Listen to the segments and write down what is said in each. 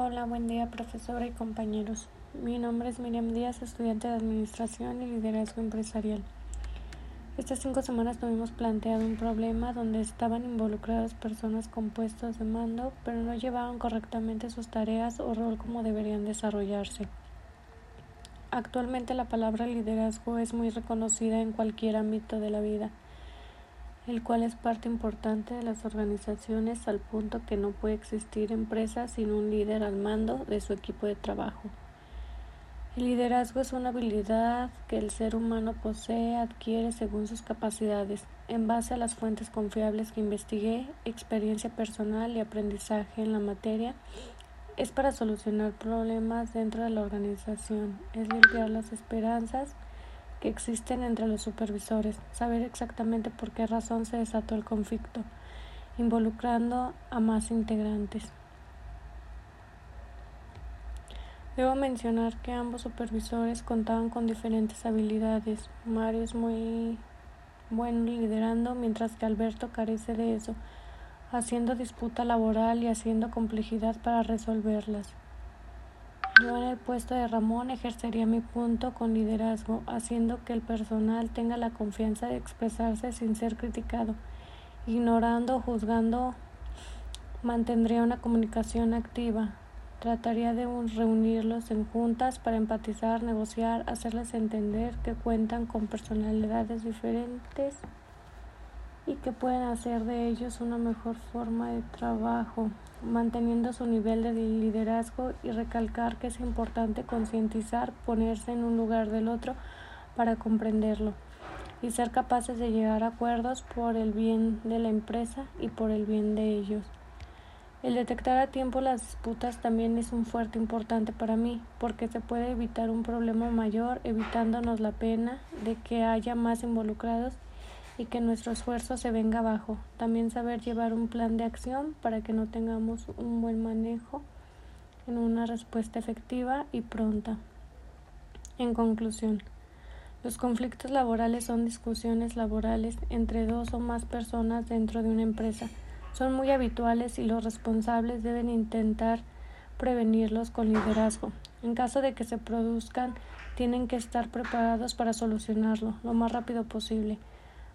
Hola, buen día profesora y compañeros. Mi nombre es Miriam Díaz, estudiante de Administración y Liderazgo Empresarial. Estas cinco semanas tuvimos planteado un problema donde estaban involucradas personas con puestos de mando, pero no llevaban correctamente sus tareas o rol como deberían desarrollarse. Actualmente la palabra liderazgo es muy reconocida en cualquier ámbito de la vida el cual es parte importante de las organizaciones al punto que no puede existir empresa sin un líder al mando de su equipo de trabajo. El liderazgo es una habilidad que el ser humano posee, adquiere según sus capacidades, en base a las fuentes confiables que investigué, experiencia personal y aprendizaje en la materia. Es para solucionar problemas dentro de la organización, es limpiar las esperanzas, que existen entre los supervisores, saber exactamente por qué razón se desató el conflicto, involucrando a más integrantes. Debo mencionar que ambos supervisores contaban con diferentes habilidades. Mario es muy bueno liderando, mientras que Alberto carece de eso, haciendo disputa laboral y haciendo complejidad para resolverlas. Yo en el puesto de Ramón ejercería mi punto con liderazgo, haciendo que el personal tenga la confianza de expresarse sin ser criticado. Ignorando juzgando, mantendría una comunicación activa. Trataría de reunirlos en juntas para empatizar, negociar, hacerles entender que cuentan con personalidades diferentes y que pueden hacer de ellos una mejor forma de trabajo, manteniendo su nivel de liderazgo y recalcar que es importante concientizar, ponerse en un lugar del otro para comprenderlo y ser capaces de llegar a acuerdos por el bien de la empresa y por el bien de ellos. El detectar a tiempo las disputas también es un fuerte importante para mí, porque se puede evitar un problema mayor evitándonos la pena de que haya más involucrados y que nuestro esfuerzo se venga abajo. También saber llevar un plan de acción para que no tengamos un buen manejo en una respuesta efectiva y pronta. En conclusión, los conflictos laborales son discusiones laborales entre dos o más personas dentro de una empresa. Son muy habituales y los responsables deben intentar prevenirlos con liderazgo. En caso de que se produzcan, tienen que estar preparados para solucionarlo lo más rápido posible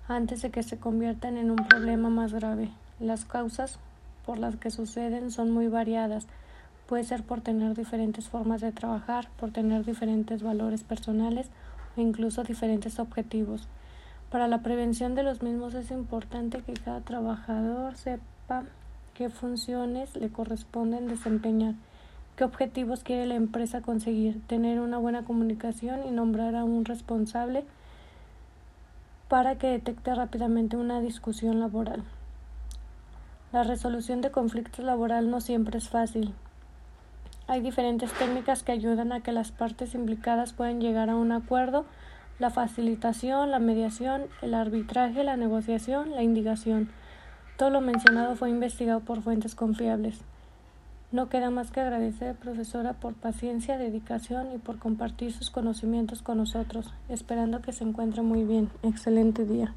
antes de que se conviertan en un problema más grave. Las causas por las que suceden son muy variadas. Puede ser por tener diferentes formas de trabajar, por tener diferentes valores personales o incluso diferentes objetivos. Para la prevención de los mismos es importante que cada trabajador sepa qué funciones le corresponden desempeñar, qué objetivos quiere la empresa conseguir, tener una buena comunicación y nombrar a un responsable para que detecte rápidamente una discusión laboral. La resolución de conflictos laboral no siempre es fácil. Hay diferentes técnicas que ayudan a que las partes implicadas puedan llegar a un acuerdo, la facilitación, la mediación, el arbitraje, la negociación, la indicación. Todo lo mencionado fue investigado por fuentes confiables. No queda más que agradecer, profesora, por paciencia, dedicación y por compartir sus conocimientos con nosotros, esperando que se encuentre muy bien. Excelente día.